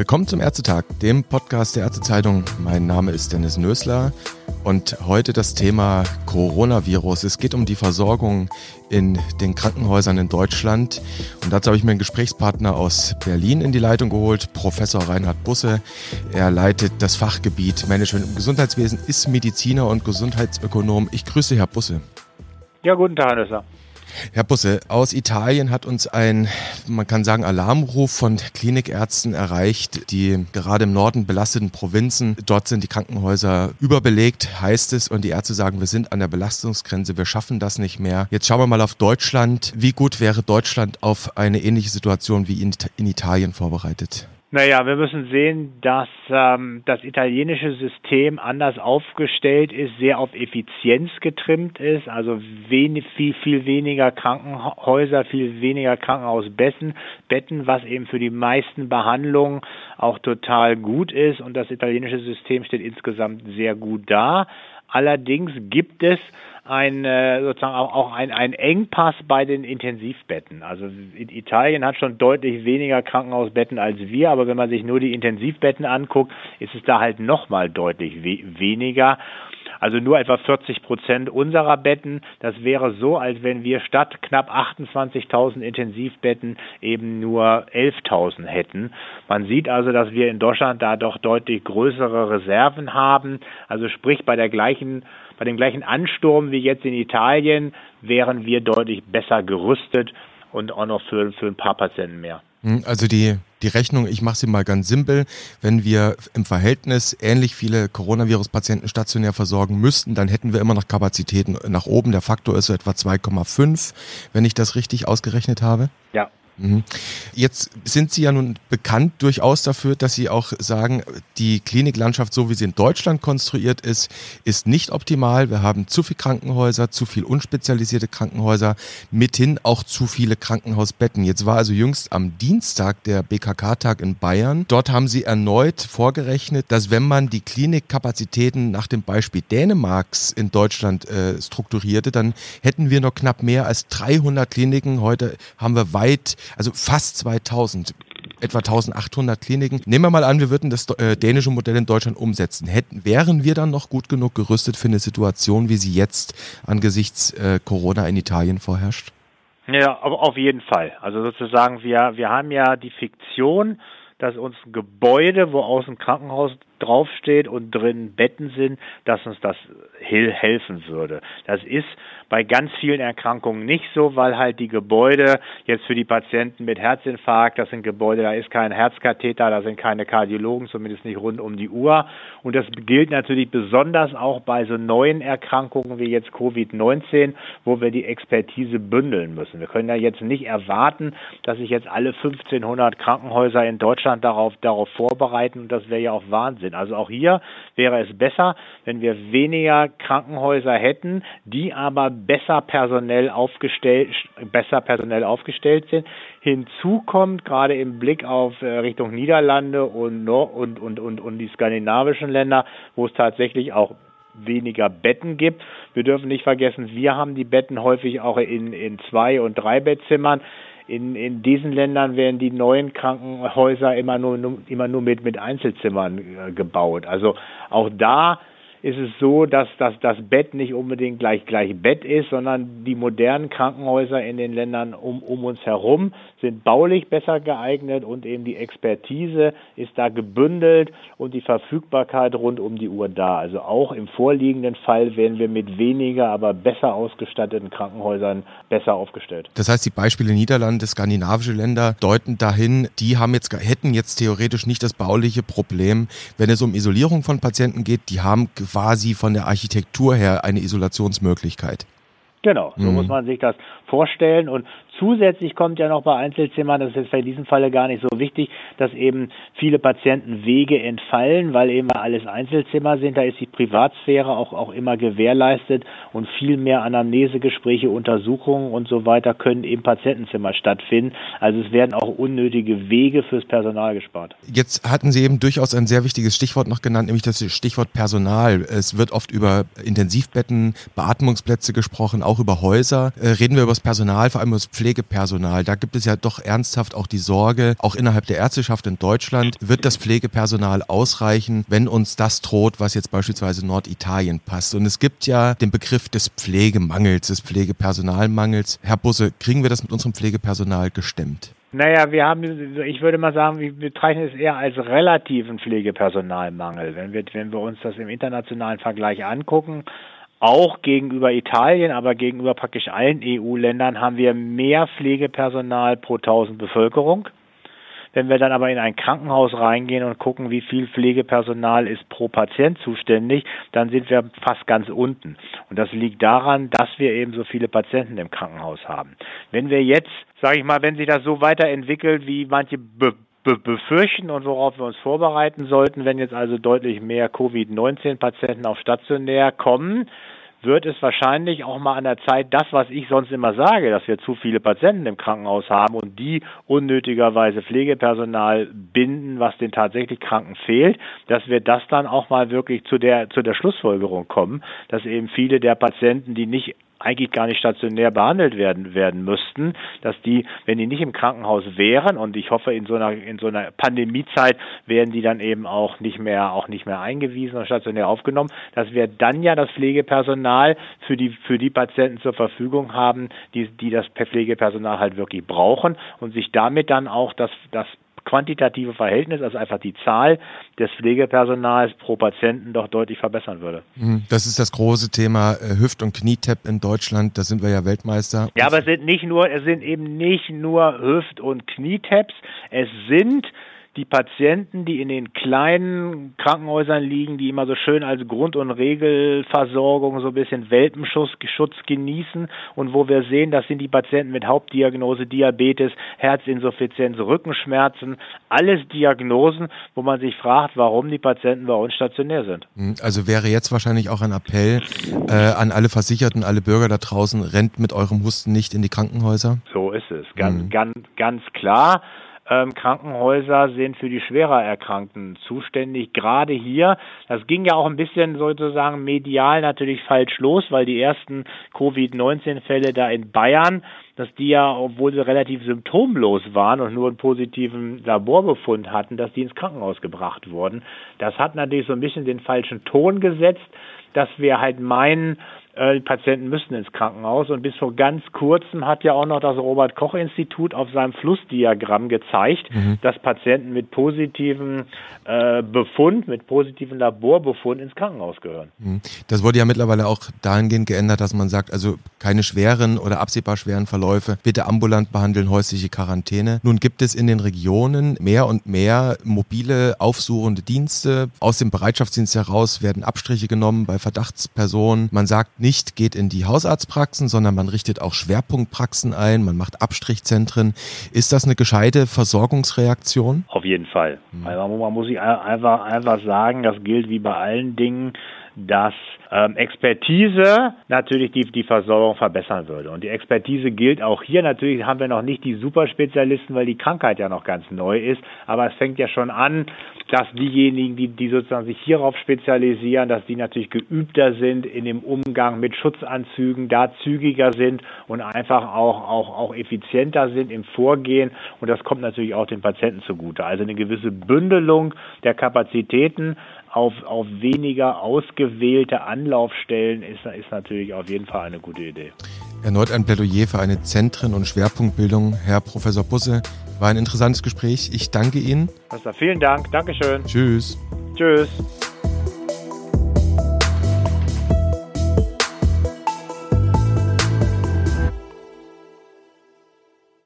Willkommen zum Ärztetag, dem Podcast der Ärztezeitung. Mein Name ist Dennis Nösler und heute das Thema Coronavirus. Es geht um die Versorgung in den Krankenhäusern in Deutschland. Und dazu habe ich mir einen Gesprächspartner aus Berlin in die Leitung geholt, Professor Reinhard Busse. Er leitet das Fachgebiet Management im Gesundheitswesen, ist Mediziner und Gesundheitsökonom. Ich grüße Herr Busse. Ja, guten Tag, Herr Nösler. Herr Busse, aus Italien hat uns ein, man kann sagen, Alarmruf von Klinikärzten erreicht, die gerade im Norden belasteten Provinzen, dort sind die Krankenhäuser überbelegt, heißt es, und die Ärzte sagen, wir sind an der Belastungsgrenze, wir schaffen das nicht mehr. Jetzt schauen wir mal auf Deutschland. Wie gut wäre Deutschland auf eine ähnliche Situation wie in, Italien vorbereitet? Naja, wir müssen sehen, dass ähm, das italienische System anders aufgestellt ist, sehr auf Effizienz getrimmt ist, also wenig, viel, viel weniger Krankenhäuser, viel weniger Krankenhausbetten, Betten, was eben für die meisten Behandlungen auch total gut ist und das italienische System steht insgesamt sehr gut da. Allerdings gibt es ein äh, sozusagen auch, ein, ein Engpass bei den Intensivbetten. Also Italien hat schon deutlich weniger Krankenhausbetten als wir, aber wenn man sich nur die Intensivbetten anguckt, ist es da halt nochmal deutlich we weniger. Also nur etwa 40 Prozent unserer Betten. Das wäre so, als wenn wir statt knapp 28.000 Intensivbetten eben nur 11.000 hätten. Man sieht also, dass wir in Deutschland da doch deutlich größere Reserven haben. Also sprich bei der gleichen bei dem gleichen Ansturm wie jetzt in Italien wären wir deutlich besser gerüstet und auch noch für, für ein paar Patienten mehr. Hm, also die, die Rechnung, ich mache sie mal ganz simpel, wenn wir im Verhältnis ähnlich viele Coronavirus-Patienten stationär versorgen müssten, dann hätten wir immer noch Kapazitäten nach oben. Der Faktor ist so etwa 2,5, wenn ich das richtig ausgerechnet habe. Ja. Mhm. Jetzt sind Sie ja nun bekannt durchaus dafür, dass Sie auch sagen, die Kliniklandschaft, so wie sie in Deutschland konstruiert ist, ist nicht optimal. Wir haben zu viele Krankenhäuser, zu viel unspezialisierte Krankenhäuser, mithin auch zu viele Krankenhausbetten. Jetzt war also jüngst am Dienstag der BKK-Tag in Bayern. Dort haben Sie erneut vorgerechnet, dass wenn man die Klinikkapazitäten nach dem Beispiel Dänemarks in Deutschland äh, strukturierte, dann hätten wir noch knapp mehr als 300 Kliniken. Heute haben wir weit also fast 2000 etwa 1800 Kliniken. Nehmen wir mal an, wir würden das äh, dänische Modell in Deutschland umsetzen. Hätten, wären wir dann noch gut genug gerüstet für eine Situation, wie sie jetzt angesichts äh, Corona in Italien vorherrscht? Ja, auf jeden Fall. Also sozusagen, wir, wir haben ja die Fiktion, dass uns ein Gebäude, wo außen Krankenhaus draufsteht und drin Betten sind, dass uns das helfen würde. Das ist bei ganz vielen Erkrankungen nicht so, weil halt die Gebäude jetzt für die Patienten mit Herzinfarkt, das sind Gebäude, da ist kein Herzkatheter, da sind keine Kardiologen, zumindest nicht rund um die Uhr. Und das gilt natürlich besonders auch bei so neuen Erkrankungen wie jetzt Covid-19, wo wir die Expertise bündeln müssen. Wir können ja jetzt nicht erwarten, dass sich jetzt alle 1500 Krankenhäuser in Deutschland darauf, darauf vorbereiten. Und das wäre ja auch Wahnsinn. Also auch hier wäre es besser, wenn wir weniger Krankenhäuser hätten, die aber besser personell aufgestellt, besser personell aufgestellt sind. Hinzu kommt gerade im Blick auf äh, Richtung Niederlande und, und, und, und, und die skandinavischen Länder, wo es tatsächlich auch weniger Betten gibt. Wir dürfen nicht vergessen, wir haben die Betten häufig auch in, in zwei- und drei Bettzimmern. In, in diesen Ländern werden die neuen Krankenhäuser immer nur, immer nur mit, mit Einzelzimmern äh, gebaut. Also auch da ist es so, dass, dass das Bett nicht unbedingt gleich gleich Bett ist, sondern die modernen Krankenhäuser in den Ländern um, um uns herum sind baulich besser geeignet und eben die Expertise ist da gebündelt und die Verfügbarkeit rund um die Uhr da. Also auch im vorliegenden Fall wären wir mit weniger, aber besser ausgestatteten Krankenhäusern besser aufgestellt. Das heißt, die Beispiele Niederlande, skandinavische Länder deuten dahin, die haben jetzt, hätten jetzt theoretisch nicht das bauliche Problem, wenn es um Isolierung von Patienten geht, die haben quasi von der Architektur her eine Isolationsmöglichkeit. Genau, so mhm. muss man sich das vorstellen. Und zusätzlich kommt ja noch bei Einzelzimmern, das ist jetzt in diesem Falle gar nicht so wichtig, dass eben viele Patienten Wege entfallen, weil eben alles Einzelzimmer sind. Da ist die Privatsphäre auch, auch immer gewährleistet und viel mehr Anamnesegespräche, Untersuchungen und so weiter können im Patientenzimmer stattfinden. Also es werden auch unnötige Wege fürs Personal gespart. Jetzt hatten Sie eben durchaus ein sehr wichtiges Stichwort noch genannt, nämlich das Stichwort Personal. Es wird oft über Intensivbetten, Beatmungsplätze gesprochen, auch über Häuser. Äh, reden wir über das Personal, vor allem über das Pflegepersonal. Da gibt es ja doch ernsthaft auch die Sorge, auch innerhalb der Ärzteschaft in Deutschland, wird das Pflegepersonal ausreichen, wenn uns das droht, was jetzt beispielsweise Norditalien passt. Und es gibt ja den Begriff des Pflegemangels, des Pflegepersonalmangels. Herr Busse, kriegen wir das mit unserem Pflegepersonal gestemmt? Naja, wir haben, ich würde mal sagen, wir bezeichnen es eher als relativen Pflegepersonalmangel. Wenn wir, wenn wir uns das im internationalen Vergleich angucken, auch gegenüber Italien, aber gegenüber praktisch allen EU-Ländern haben wir mehr Pflegepersonal pro tausend Bevölkerung. Wenn wir dann aber in ein Krankenhaus reingehen und gucken, wie viel Pflegepersonal ist pro Patient zuständig, dann sind wir fast ganz unten. Und das liegt daran, dass wir eben so viele Patienten im Krankenhaus haben. Wenn wir jetzt, sage ich mal, wenn sich das so weiterentwickelt, wie manche be befürchten und worauf wir uns vorbereiten sollten, wenn jetzt also deutlich mehr Covid-19-Patienten auf stationär kommen, wird es wahrscheinlich auch mal an der Zeit, das, was ich sonst immer sage, dass wir zu viele Patienten im Krankenhaus haben und die unnötigerweise Pflegepersonal binden, was den tatsächlich Kranken fehlt, dass wir das dann auch mal wirklich zu der, zu der Schlussfolgerung kommen, dass eben viele der Patienten, die nicht eigentlich gar nicht stationär behandelt werden werden müssten, dass die, wenn die nicht im Krankenhaus wären und ich hoffe in so einer in so einer Pandemiezeit werden die dann eben auch nicht mehr auch nicht mehr eingewiesen und stationär aufgenommen, dass wir dann ja das Pflegepersonal für die für die Patienten zur Verfügung haben, die die das Pflegepersonal halt wirklich brauchen und sich damit dann auch das das quantitative Verhältnis, also einfach die Zahl des Pflegepersonals pro Patienten doch deutlich verbessern würde. Mhm. Das ist das große Thema äh, Hüft- und Knietap in Deutschland. Da sind wir ja Weltmeister. Ja, aber es sind nicht nur, es sind eben nicht nur Hüft- und Knietaps. Es sind die Patienten, die in den kleinen Krankenhäusern liegen, die immer so schön als Grund- und Regelversorgung so ein bisschen Welpenschutz genießen und wo wir sehen, das sind die Patienten mit Hauptdiagnose Diabetes, Herzinsuffizienz, Rückenschmerzen, alles Diagnosen, wo man sich fragt, warum die Patienten bei uns stationär sind. Hm, also wäre jetzt wahrscheinlich auch ein Appell äh, an alle Versicherten, alle Bürger da draußen, rennt mit eurem Husten nicht in die Krankenhäuser? So ist es, ganz, mhm. ganz, ganz klar ähm, Krankenhäuser sind für die schwerer Erkrankten zuständig. Gerade hier, das ging ja auch ein bisschen sozusagen medial natürlich falsch los, weil die ersten Covid-19-Fälle da in Bayern, dass die ja, obwohl sie relativ symptomlos waren und nur einen positiven Laborbefund hatten, dass die ins Krankenhaus gebracht wurden. Das hat natürlich so ein bisschen den falschen Ton gesetzt, dass wir halt meinen, die Patienten müssen ins Krankenhaus. Und bis vor ganz kurzem hat ja auch noch das Robert Koch Institut auf seinem Flussdiagramm gezeigt, mhm. dass Patienten mit positiven äh, Befund, mit positiven Laborbefund ins Krankenhaus gehören. Mhm. Das wurde ja mittlerweile auch dahingehend geändert, dass man sagt, also keine schweren oder absehbar schweren Verläufe, bitte ambulant behandeln, häusliche Quarantäne. Nun gibt es in den Regionen mehr und mehr mobile aufsuchende Dienste. Aus dem Bereitschaftsdienst heraus werden Abstriche genommen bei Verdachtspersonen. Man sagt nicht, geht in die Hausarztpraxen, sondern man richtet auch Schwerpunktpraxen ein, man macht Abstrichzentren. Ist das eine gescheite Versorgungsreaktion? Auf jeden Fall. Mhm. Also man muss sich einfach, einfach sagen, das gilt wie bei allen Dingen dass ähm, Expertise natürlich die, die Versorgung verbessern würde. Und die Expertise gilt auch hier. Natürlich haben wir noch nicht die Superspezialisten, weil die Krankheit ja noch ganz neu ist. Aber es fängt ja schon an, dass diejenigen, die, die sozusagen sich hierauf spezialisieren, dass die natürlich geübter sind in dem Umgang mit Schutzanzügen, da zügiger sind und einfach auch, auch, auch effizienter sind im Vorgehen. Und das kommt natürlich auch den Patienten zugute. Also eine gewisse Bündelung der Kapazitäten auf, auf weniger ausgewählte Anlaufstellen ist, ist natürlich auf jeden Fall eine gute Idee. Erneut ein Plädoyer für eine Zentren- und Schwerpunktbildung. Herr Professor Busse, war ein interessantes Gespräch. Ich danke Ihnen. vielen Dank. Dankeschön. Tschüss. Tschüss.